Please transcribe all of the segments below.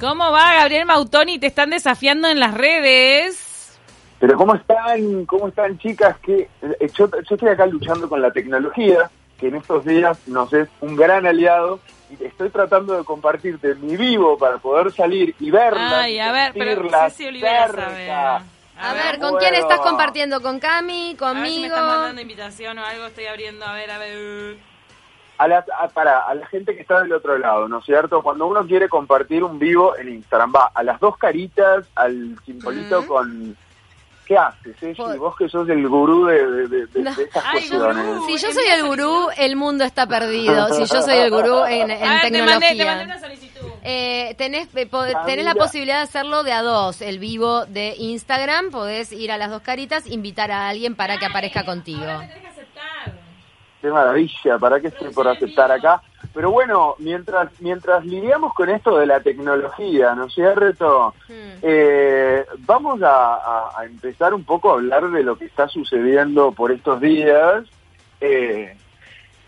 ¿Cómo va Gabriel Mautoni? Te están desafiando en las redes. Pero ¿cómo están? ¿Cómo están chicas? Que eh, yo, yo estoy acá luchando con la tecnología, que en estos días nos es un gran aliado, y estoy tratando de compartirte mi vivo para poder salir y verla. Ay, a ver, pero Olivera cerca. sabe. A, ver, ¿con bueno. quién estás compartiendo? ¿Con Cami? A ver si me ¿Conmigo? están mandando invitación o algo, estoy abriendo, a ver, a ver. A la, a, para, a la gente que está del otro lado, ¿no es cierto? Cuando uno quiere compartir un vivo en Instagram, va a las dos caritas, al simbolito con... ¿Qué haces, Ceci? Por- Vos que sos el gurú de, de, de- de- No. de estas Ay, cuestiones. gurú. Si yo soy el gurú, el mundo está perdido. Si yo soy el gurú en, te tecnología. mandé, te mandé una solicitud. Eh, tenés, eh, Ah, tenés la posibilidad de hacerlo de a dos. El vivo de Instagram, podés ir a las dos caritas, invitar a alguien para que aparezca contigo. Ahora me tenés que aceptar. Qué maravilla, ¿para qué estoy por aceptar acá? Pero bueno, mientras mientras lidiamos con esto de la tecnología, ¿no es cierto? Hmm. Eh, vamos a, a- a empezar un poco a hablar de lo que está sucediendo por estos días. Eh,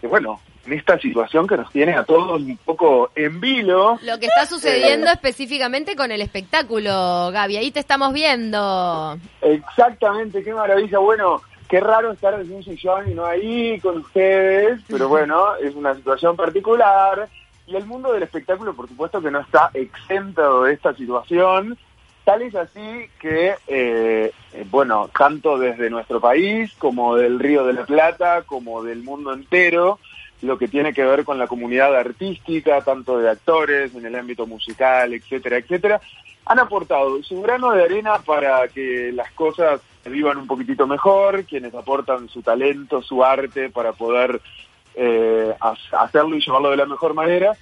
que bueno, en esta situación que nos tiene a todos un poco en vilo. Lo que está sucediendo Eh. específicamente con el espectáculo, Gaby. Ahí te estamos viendo. Exactamente, qué maravilla. Bueno, qué raro estar desde un sillón y no ahí con ustedes, pero bueno, es una situación particular. Y el mundo del espectáculo, por supuesto, que no está exento de esta situación. Tal es así que, eh, eh, bueno, tanto desde nuestro país como del Río de la Plata, como del mundo entero, lo que tiene que ver con la comunidad artística, tanto de actores, en el ámbito musical, etcétera, etcétera, han aportado su grano de arena para que las cosas vivan un poquitito mejor, quienes aportan su talento, su arte para poder eh, ha- hacerlo y llevarlo de la mejor manera.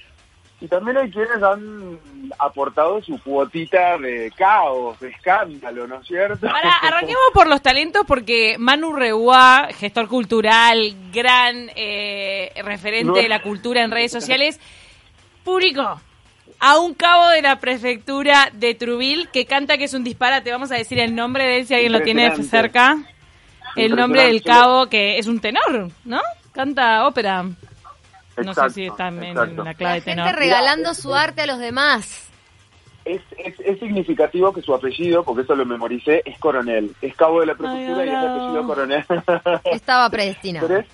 Y también hay quienes han aportado su cuotita de caos, de escándalo, ¿no es cierto? Ahora, arranquemos por los talentos porque Manu Reguá, gestor cultural, gran eh, referente de la cultura en redes sociales, publicó a un cabo de la prefectura de Trubil que canta que es un disparate. Vamos a decir el nombre de él si alguien lo tiene cerca. El nombre del cabo que es un tenor, ¿no? Canta ópera. No sé si está en, la clave La de gente tenor. regalando su arte a los demás. Es, es, es significativo que su apellido, porque eso lo memoricé, es coronel. Es cabo de la prefectura Ay, y es apellido coronel. Estaba predestinado. Pero es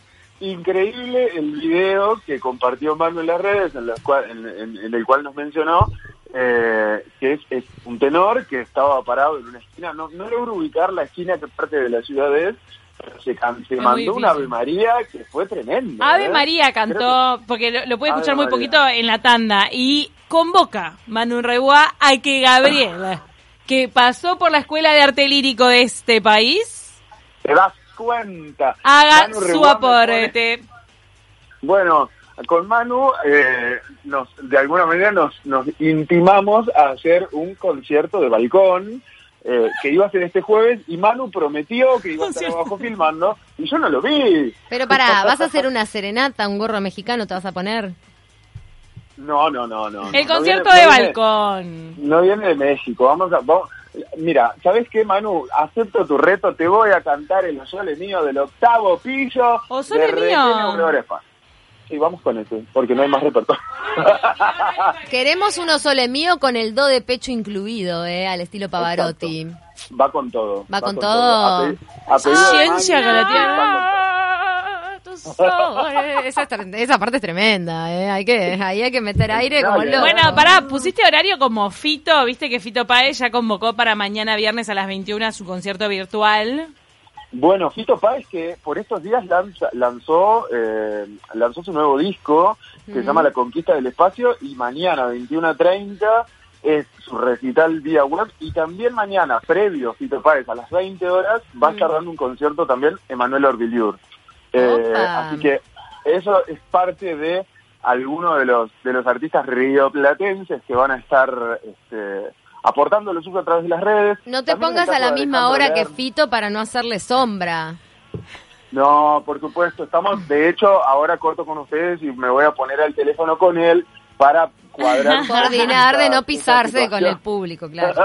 increíble el video que compartió Manu en las redes, en, las cual- en- en- en el cual nos mencionó eh, que es, es un tenor que estaba parado en una esquina. No, no logro ubicar la esquina que parte de la ciudad es, pero se, can- se mandó una Ave. María que fue tremenda. Ave ¿eh? María Creo cantó, porque lo, lo puede Ave escuchar muy María. poquito en la tanda, y convoca Manu Reguá a que Gabriel, que pasó por la Escuela de Arte Lírico de este país, Te das cuenta. haga Manu su aporte. Bueno, con Manu, eh, nos, de alguna manera nos, nos intimamos a hacer un concierto de balcón eh, que iba a ser este jueves y Manu prometió que iba a estar abajo filmando y yo no lo vi. Pero pará, ¿vas a hacer una serenata, un gorro mexicano te vas a poner? No, no, no, no. El no concierto viene- de no viene- balcón. No viene de México, vamos a... vamos- Mira, ¿sabes qué, Manu? Acepto tu reto, te voy a cantar el Sole mío del octavo piso O Sole de mío. Sí, vamos con ese, porque no hay más repertorio. Queremos uno sole mío con el do de pecho incluido, eh, al estilo Pavarotti. Va con todo. Va con todo. A pe- a de Ciencia que la va con todo. Esa, es tre- esa parte es tremenda, eh. Hay que, ahí hay que meter aire como loco. Bueno, pará, pusiste horario como Fito, viste que Fito Páez ya convocó para mañana viernes a las 21 su concierto virtual. Bueno, Fito Páez que por estos días lanza- lanzó eh, lanzó su nuevo disco que se llama La Conquista del Espacio y mañana 21.30 es su recital vía web y también mañana, previo Fito Páez a las 20 horas, va a estar dando un concierto también Emanuel Orbiliur. Eh, así que eso es parte de algunos de los de los artistas rioplatenses que van a estar este, aportando lo suyo a través de las redes. No te También pongas a la misma hora que. Fito para no hacerle sombra. No, por supuesto, estamos, de hecho, ahora corto con ustedes y me voy a poner al teléfono con él para cuadrar. Coordinar de no pisarse con el público, claro.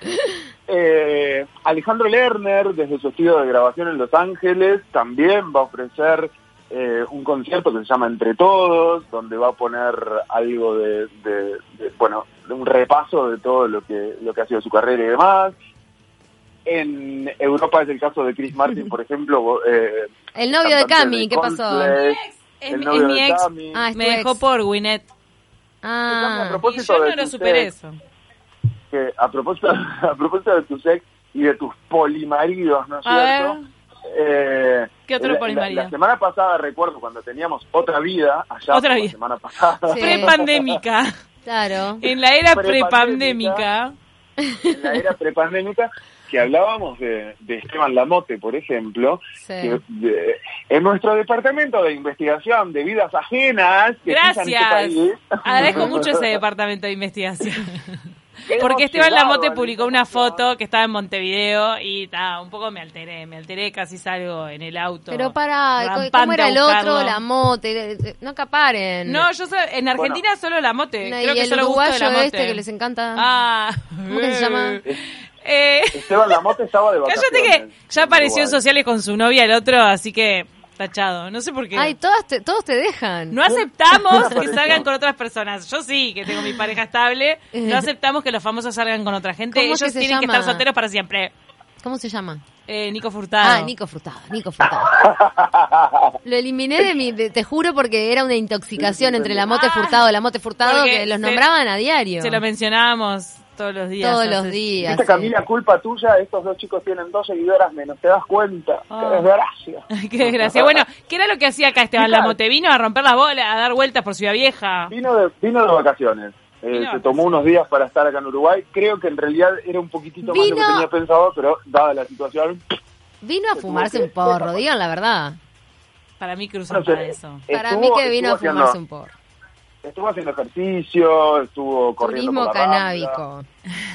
Eh, Alejandro Lerner, desde su estudio de grabación en Los Ángeles, también va a ofrecer eh, un concierto que se llama Entre Todos, donde va a poner algo de, de- de- bueno, un repaso de todo lo que, lo que ha sido su carrera y demás. En Europa es el caso de Chris Martin, por ejemplo. Eh, el novio de Cami, ¿qué pasó? Es, el es novio mi de ex. Cami. Ah, es Me dejó ex. por Gwyneth. Ah, A Y propósito yo de no lo superé ex, eso. Que a propósito, a propósito de tu sex y de tus polimaridos, ¿no es A cierto? ver. Eh, ¿Qué otro polimarido? La, la semana pasada recuerdo cuando teníamos otra vida, allá Otra la vida. semana pasada, Sí. Prepandémica. claro. En la era Prepandémica. en la era prepandémica, que hablábamos de, de Esteban Lamote, por ejemplo, Sí. que de- en nuestro departamento de investigación de vidas ajenas, que este Gracias. país, Agradezco mucho ese departamento de investigación. Porque Esteban llegado Lamote publicó una foto que estaba en Montevideo y ta, un poco me alteré, me alteré, casi salgo en el auto. Pero para, ¿cómo era el otro? buscarlo. La mote. eh, No acaparen. No, yo sé, en Argentina solo la mote. No, Creo y que el solo gusto de uruguayo la mote. este que les encanta. Ah. ¿Cómo que se llama? Eh, Esteban Lamote estaba de vacaciones. cállate que ya apareció en sociales con su novia el otro, así que tachado. No sé por qué. Ay, todas te- todos te dejan. No aceptamos que salgan con otras personas. Yo sí, que tengo mi pareja estable. No aceptamos que los famosos salgan con otra gente. ¿Cómo es Ellos que tienen que estar solteros para siempre. ¿Cómo se llama? Eh, Nico Furtado. Ah, Nico Frutado, Nico Frutado. Lo eliminé de mi, de- te juro porque era una intoxicación entre la mote furtado, la mote furtado, porque que los se- nombraban a diario. Se lo mencionábamos todos los días. Todos los días. Viste, sí. Camila, culpa tuya, estos dos chicos tienen dos seguidoras menos, ¿te das cuenta? Ah. ¡Qué desgracia! Qué desgracia. Bueno, ¿qué era lo que hacía acá Esteban. Lamote? Vino a romper la bola, a dar vueltas por Ciudad Vieja. Vino de, vino de vacaciones. Eh, Vino se tomó unos días para estar acá en Uruguay. Creo que en realidad era un poquitito más de lo que Vino- tenía pensado, pero dada la situación... Vino a fumarse un porro, digan la verdad. Para mí no sé, para eso. Para mí que vino a haciendo- fumarse un porro. Estuvo haciendo ejercicio, estuvo corriendo Turismo por la canábico.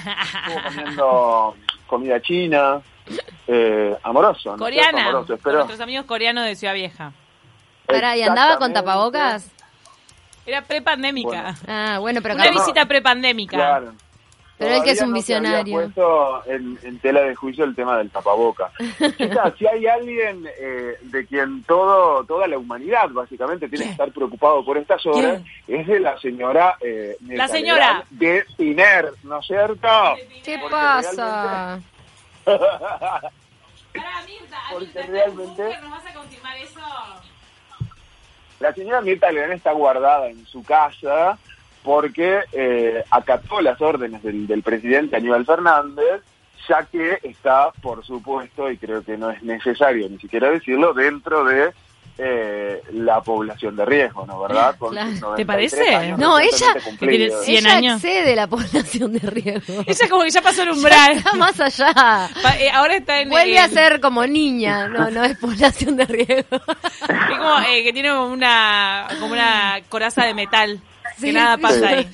estuvo comiendo comida china, eh, amoroso. Coreana. Amoroso, Con nuestros amigos coreanos de Ciudad Vieja. Pará, ¿y andaba con tapabocas? Era prepandémica. Ah, bueno, pero Una capaz- visita prepandémica. Claro. Pero él que es un no se había visionario. puesto en, en tela de juicio el tema del tapaboca. Chicas, si hay alguien eh, de quien todo toda la humanidad básicamente tiene que estar preocupado por estas horas, es de la señora eh, La señora. De Tiner, ¿no es cierto? ¿Qué Porque pasa? Mirta, Porque Mirta, ¿estás en realmente- Google? ¿Nos vas a confirmar eso? La señora Mirta Legrand está guardada en su casa porque eh, acató las órdenes del, del presidente Aníbal Fernández, ya que está, por supuesto, y creo que no es necesario ni siquiera decirlo, dentro de eh, la población de riesgo, ¿no? ¿Verdad? Con Claro. ¿Te 93 parece? años No, ella- que tiene cumplidos. 100 Ella años. excede la población de riesgo. Ella como que ya pasó el umbral. Está más allá. Pa- eh, ahora está en Vuelve el- a ser como niña. No, no es población de riesgo. Es como eh, que tiene como una, como una coraza de metal. Sí, que nada sí. pasa ahí.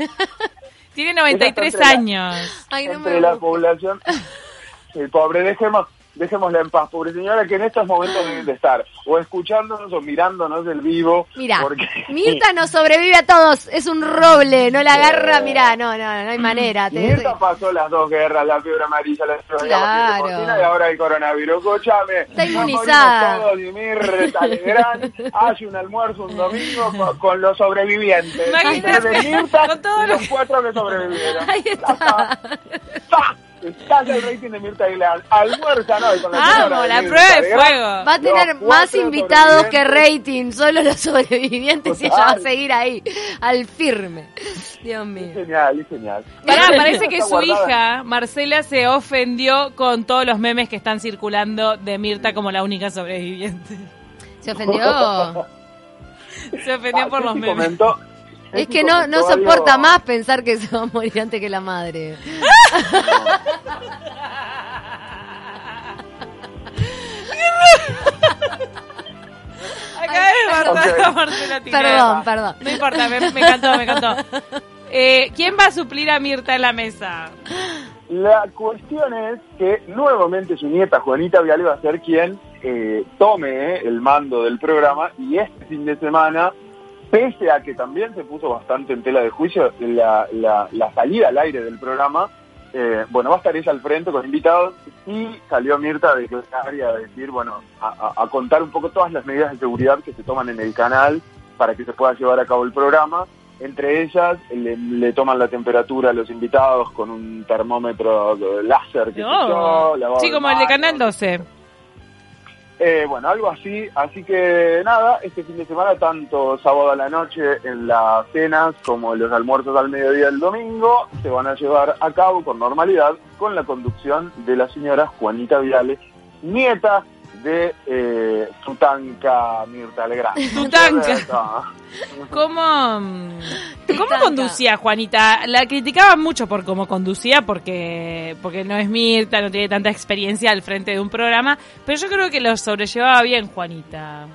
Tiene 93 Ella está entre la- años. Ay, no entre me la población. El pobre, dejemos, dejémosla en paz, pobre señora, que en estos momentos deben de estar o escuchándonos o mirándonos del vivo. Mira, porque- Mirta no sobrevive a todos. Es un roble. No la agarra. Mira, no, no, no hay manera. Te- Mirta pasó las dos guerras, la fiebre amarilla, la fiebre Claro. porcina y ahora el coronavirus. Escúchame, Está nos inmunizada. todos y Mirta Legrand hace un almuerzo un domingo con, con los sobrevivientes. Imagínate, Mirta con todo y lo los cuatro que sobrevivieron. Ahí. Estalla el rating de Mirta Legrand. Almuerza, ¿no? Y con la Amo, señora la Mirta prueba de fuego. Va a tener Los más invitados que rating, solo los sobrevivientes y ella va a seguir ahí, al firme. Dios Es mío. genial, es genial. Pará, parece que su hija, Marcela, se ofendió con todos los memes que están circulando de Mirta como la única sobreviviente. ¿Se ofendió? Se ofendió Ah, por los memes. comentó- Es que no, no soporta más pensar que se va a morir antes que la madre. Acá es Marta-. Marcela. Perdón, perdón. No importa, me, me encantó, me encantó. Eh, ¿Quién va a suplir a Mirta en la mesa? La cuestión es que nuevamente su nieta Juanita Viale va a ser quien eh, tome eh, el mando del programa y este fin de semana, pese a que también se puso bastante en tela de juicio la, la- la salida al aire del programa, eh, bueno, va a estar ella al frente con invitados y salió Mirta declarar y a decir, bueno, a, contar un poco todas las medidas de seguridad que se toman en el canal para que se pueda llevar a cabo el programa. Entre ellas le, le toman la temperatura a los invitados con un termómetro láser que Oh. se Sí, como el de. Canal 12. Eh, bueno, algo así. Así que nada, este fin de semana, tanto sábado a la noche en las cenas como los almuerzos al mediodía del domingo, se van a llevar a cabo con normalidad con la conducción de la señora Juanita Viale, nieta de eh, Tutanka Mirta Legrand. Tutanka. ¿Cómo, mm, ¿Cómo conducía Juanita? La criticaban mucho por cómo conducía, porque, porque no es Mirta, no tiene tanta experiencia al frente de un programa, pero yo creo que lo sobrellevaba bien Juanita.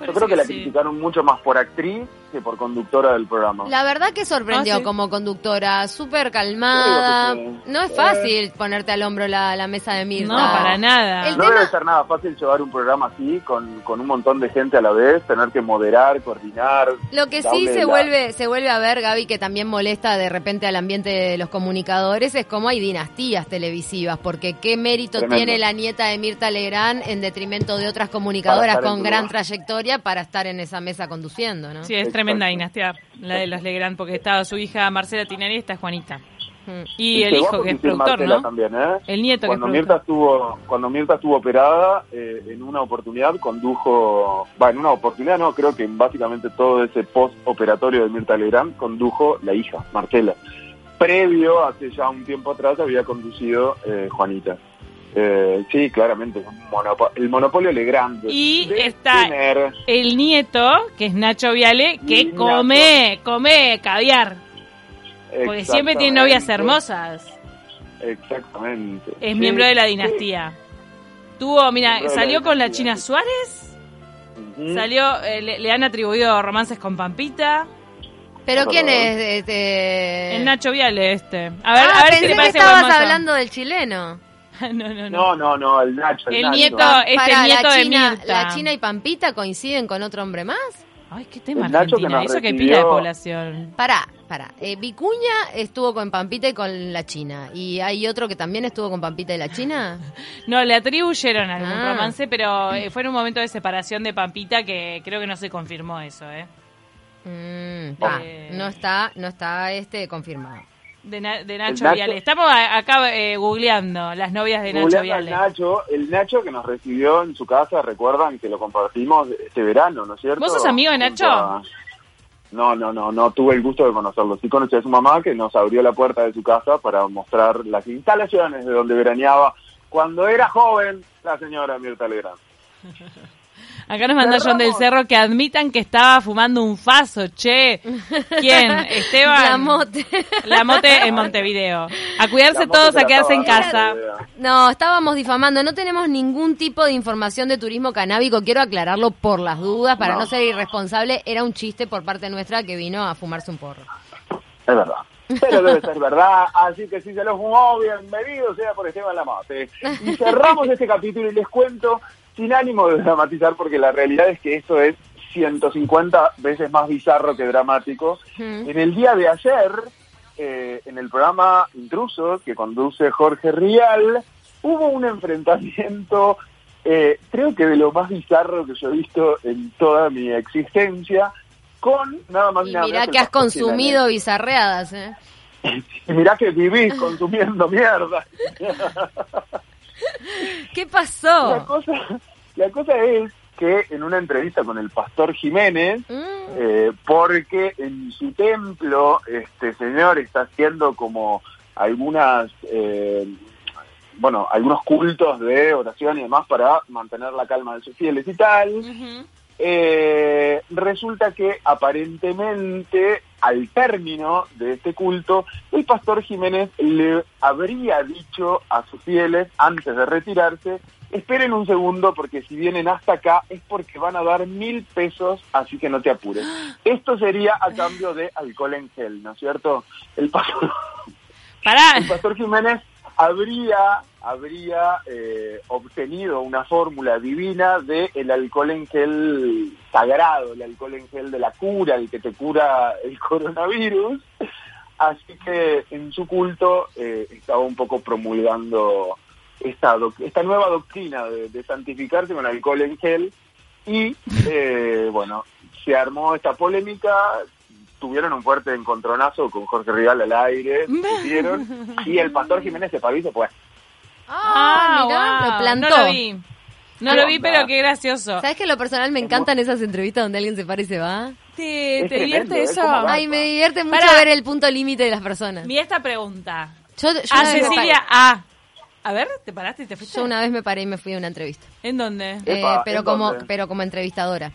Yo creo que la sí. criticaron mucho más por actriz que por conductora del programa. La verdad que sorprendió Ah, sí. como conductora, súper calmada. Sí. No es fácil ponerte al hombro la, la mesa de Mirta. No, para nada. El No tema- debe ser nada fácil llevar un programa así, con, con un montón de gente a la vez, tener que moderar, coordinar. Lo que sí se la- vuelve, se vuelve a ver, Gaby, que también molesta de repente al ambiente de los comunicadores, es como hay dinastías televisivas, porque qué mérito Tremendo. tiene la nieta de Mirta Legrand en detrimento de otras comunicadoras con gran lugar. trayectoria para estar en esa mesa conduciendo, ¿no? Sí, es Exacto. Tremenda dinastía, la de los Legrand, porque estaba su hija Marcela Tinari y esta es Juanita. Mm. Y el hijo, que es productor, Marcela ¿no? También, ¿eh? El nieto, que es cuando Mirta estuvo cuando Mirta estuvo operada eh, en una oportunidad condujo va en una oportunidad no creo que en básicamente todo ese post operatorio de Mirta Legrand condujo la hija Marcela previo hace ya un tiempo atrás había conducido eh, Juanita Eh, sí claramente un monopo- el monopolio Legrand Y de está- tener- El nieto, que es Nacho Viale, que Nacho. come, come caviar. Porque siempre tiene novias hermosas. exactamente Es Sí, miembro de la sí. dinastía. Tuvo, mira, la salió con la China. Suárez. Salió, eh, le, le han atribuido romances con Pampita. Pero ¿quién es este? El Nacho Viale este. A ver, ah, a ver si pensé le que parece estabas buen mozo. hablando del chileno. no, no, no. no no no el Nacho el, El Nacho. nieto, este Pará, nieto la de China, Mirta. ¿La China y Pampita coinciden con otro hombre más? Ay, qué tema El Nacho que Argentina. nos Eso que recibió- pila de población. Pará, pará. Eh, Vicuña estuvo con Pampita y con la China. ¿Y hay otro que también estuvo con Pampita y la China? No, le atribuyeron algún Ah. romance, pero eh, fue en un momento de separación de Pampita que creo que no se confirmó eso, ¿eh? Mm, ah, Eh. no está, no está este confirmado. De, Na- de Nacho, Nacho- Viale. Estamos acá eh, googleando las novias de Nacho Viale. Nacho, el Nacho que nos recibió en su casa, recuerdan que lo compartimos este verano, ¿no es cierto? ¿Vos sos amigo de Nacho? a- No, no, no, no tuve el gusto de conocerlo. Sí conocí a su mamá que nos abrió la puerta de su casa para mostrar las instalaciones de donde veraneaba cuando era joven la señora Mirta Legrand. Acá nos manda John del. Cerro que admitan que estaba fumando un faso, che. ¿Quién? Esteban. La mote. La mote en Montevideo. A cuidarse todos, a quedarse en casa. No, estábamos difamando. No tenemos ningún tipo de información de turismo canábico. Quiero aclararlo por las dudas, para no, No. ser irresponsable. Era un chiste por parte nuestra que vino a fumarse un porro. Es verdad. Pero debe ser verdad, así que si se lo fumó, bienvenido sea por Esteban Lamate. Y cerramos este capítulo y les cuento, sin ánimo de dramatizar, porque la realidad es que esto es 150 veces más bizarro que dramático. Mm. En el día de ayer, eh, en el programa Intrusos, que conduce Jorge Rial, hubo un enfrentamiento, eh, creo que de lo más bizarro que yo he visto en toda mi existencia, con nada más Y nada mirá que has consumido bizarreadas, ¿eh? Y mirá que vivís consumiendo mierda. ¿Qué La pasó? cosa, la cosa es que en una entrevista con el pastor Jiménez, Mm. eh, porque en su templo este señor está haciendo como algunas, eh, bueno, algunos cultos de oración y demás para mantener la calma de sus fieles y tal. Eh, resulta que aparentemente al término de este culto, el pastor Jiménez le habría dicho a sus fieles antes de retirarse, esperen un segundo porque si vienen hasta acá es porque van a dar mil pesos, así que no te apures. Esto sería a cambio de alcohol en gel, ¿no es cierto? El pastor, Pará. el pastor Jiménez habría habría eh, obtenido una fórmula divina de el alcohol en gel sagrado, el alcohol en gel de la cura, el que te cura el coronavirus. Así que en su culto eh, estaba un poco promulgando esta, esta nueva doctrina de, de santificarse con alcohol en gel y eh, bueno, se armó esta polémica, tuvieron un fuerte encontronazo con Jorge Rival al aire, discutieron, y el pastor Jiménez se paró y se fue. Ah, mirá, wow. lo plantó. No lo vi. No ¿Qué lo vi, onda? pero qué gracioso. ¿Sabes que en lo personal me encantan esas entrevistas donde alguien se para y se va? ¿Te, Es te tremendo, divierte es eso? Ay, me divierte mucho Pará. ver el punto límite de las personas. Mira esta pregunta. Yo, yo A Cecilia A. A ver, ¿te paraste y te fuiste? yo una vez me paré y me fui a una entrevista. ¿En dónde? Eh, Epa, pero ¿en como dónde? pero como entrevistadora.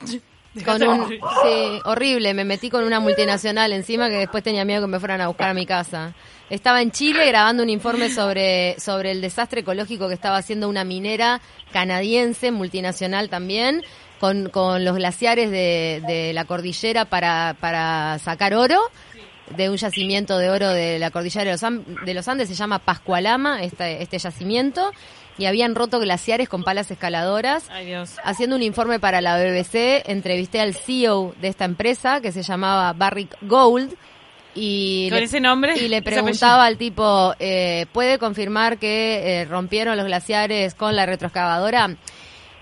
Con un, sí, horrible, me metí con una multinacional encima que después tenía miedo que me fueran a buscar a mi casa. Estaba en Chile grabando un informe sobre, sobre el desastre ecológico que estaba haciendo una minera canadiense, multinacional también, con, con los glaciares de, de la cordillera para, para sacar oro, de un yacimiento de oro de la cordillera de los, Am- de los Andes, se llama Pascualama, este, este yacimiento, y habían roto glaciares con palas escaladoras Ay, Dios. haciendo un informe para la BBC, entrevisté al CEO de esta empresa que se llamaba Barrick Gold y ¿Con le, ese nombre? y le preguntaba al tipo, eh, ¿puede confirmar que eh, rompieron los glaciares con la retroexcavadora?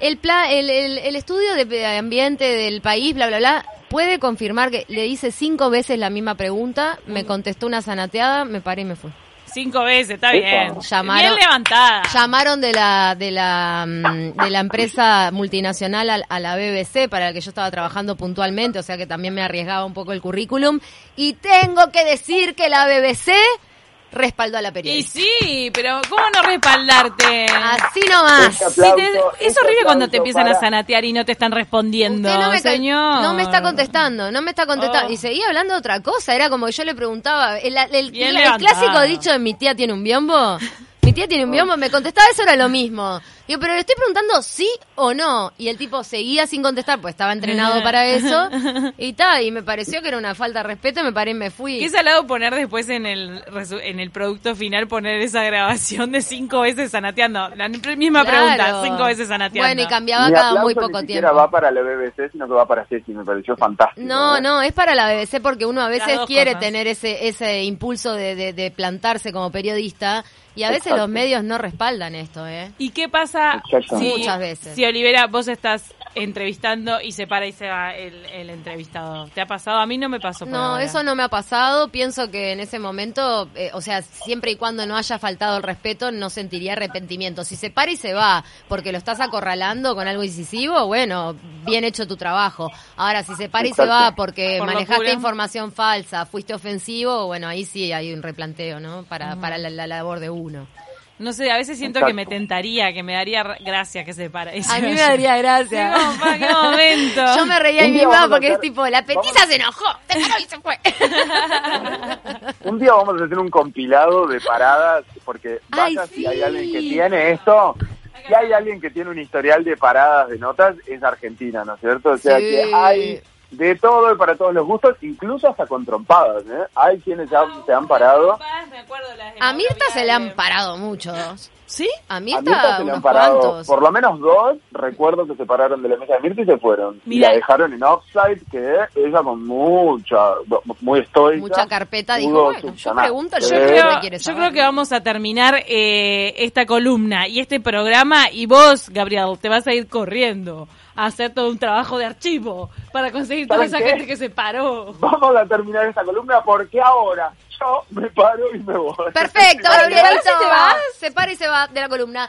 El, pla- el, el, el estudio de ambiente del país, bla, bla, bla, puede confirmar que le hice cinco veces la misma pregunta, me contestó una zanateada, me paré y me fui. Cinco veces, está Epa. bien. Llamaron- Bien levantada. Llamaron de la de la mm, de la empresa multinacional a, a la BBC para la que yo estaba trabajando puntualmente, o sea que también me arriesgaba un poco el currículum y tengo que decir que la BBC respaldó a la Y periodista. sí, pero ¿cómo no respaldarte? Así nomás. Este Si te- aplauso, es este horrible cuando te empiezan a zanatear y no te están respondiendo, Usted no me, ca- señor. no me está contestando, no me está contestando. Oh. Y seguía hablando de otra cosa. Era como que yo le preguntaba. El, el- el levantada. clásico dicho de mi tía tiene un biombo. Mi tía tiene un biombo. Me contestaba eso, era lo mismo. Digo, pero le estoy preguntando sí o no. Y el tipo seguía sin contestar, pues estaba entrenado para eso. Y tal, y me pareció que era una falta de respeto. Me paré y me fui. Qué salado poner después en el en el producto final poner esa grabación de cinco veces zanateando. La misma Claro. pregunta, cinco veces zanateando. Bueno, y cambiaba Mi cada muy ni poco siquiera tiempo. va para la BBC, sino que va para Ceci, me pareció fantástico. No, no, es para la BBC porque uno a veces quiere cosas. tener ese ese impulso de, de, de plantarse como periodista y a veces Exacto. los medios no respaldan esto, ¿eh? ¿Y qué pasa si, Muchas veces. si Olivera, vos estás entrevistando y se para y se va el, el entrevistado? ¿Te ha pasado? A mí no me pasó. por No, ahora. eso no me ha pasado. Pienso que en ese momento, eh, o sea, siempre y cuando no haya faltado el respeto, no sentiría arrepentimiento. Si se para y se va porque lo estás acorralando con algo incisivo, bueno, bien hecho tu trabajo. Ahora, si se para y se va porque Por manejaste locura. información falsa, fuiste ofensivo, bueno, ahí sí hay un replanteo, ¿no? Para, para la, la labor de uno. No sé, a veces siento Exacto. que me tentaría, que me daría gracia que se para. A mí me daría Sí, gracia. ¿para qué momento? Yo me reía en mi a porque es tipo, la petiza se enojó, se paró y se fue. Un día vamos a hacer un compilado de paradas, porque Ay, vaya si hay sí. alguien que tiene esto, si hay alguien que tiene un historial de paradas de notas, es Argentina, ¿no es cierto? O sea Sí. que hay de todo y para todos los gustos, incluso hasta con trompadas, ¿eh? Hay quienes ya se han parado. Las A Mirta se le han parado muchos. ¿Sí? A A Mirta, se le han parado, cuantos. por lo menos dos, recuerdo que se pararon de la mesa de Mirta y se fueron. Y la dejaron en offside, que ella con mucha, muy estoica. Mucha carpeta dijo, bueno, yo pregunto, Yo. Eh, creo, ¿Qué quieres yo saber? creo que vamos a terminar eh, esta columna y este programa y vos, Gabriel, te vas a ir corriendo a hacer todo un trabajo de archivo para conseguir toda ¿Saben esa qué? gente que se paró. Vamos a terminar esta columna porque ahora me paro y me voy. Perfecto, Vale, Gabrielito. ¿se va? Se para y se va de la columna.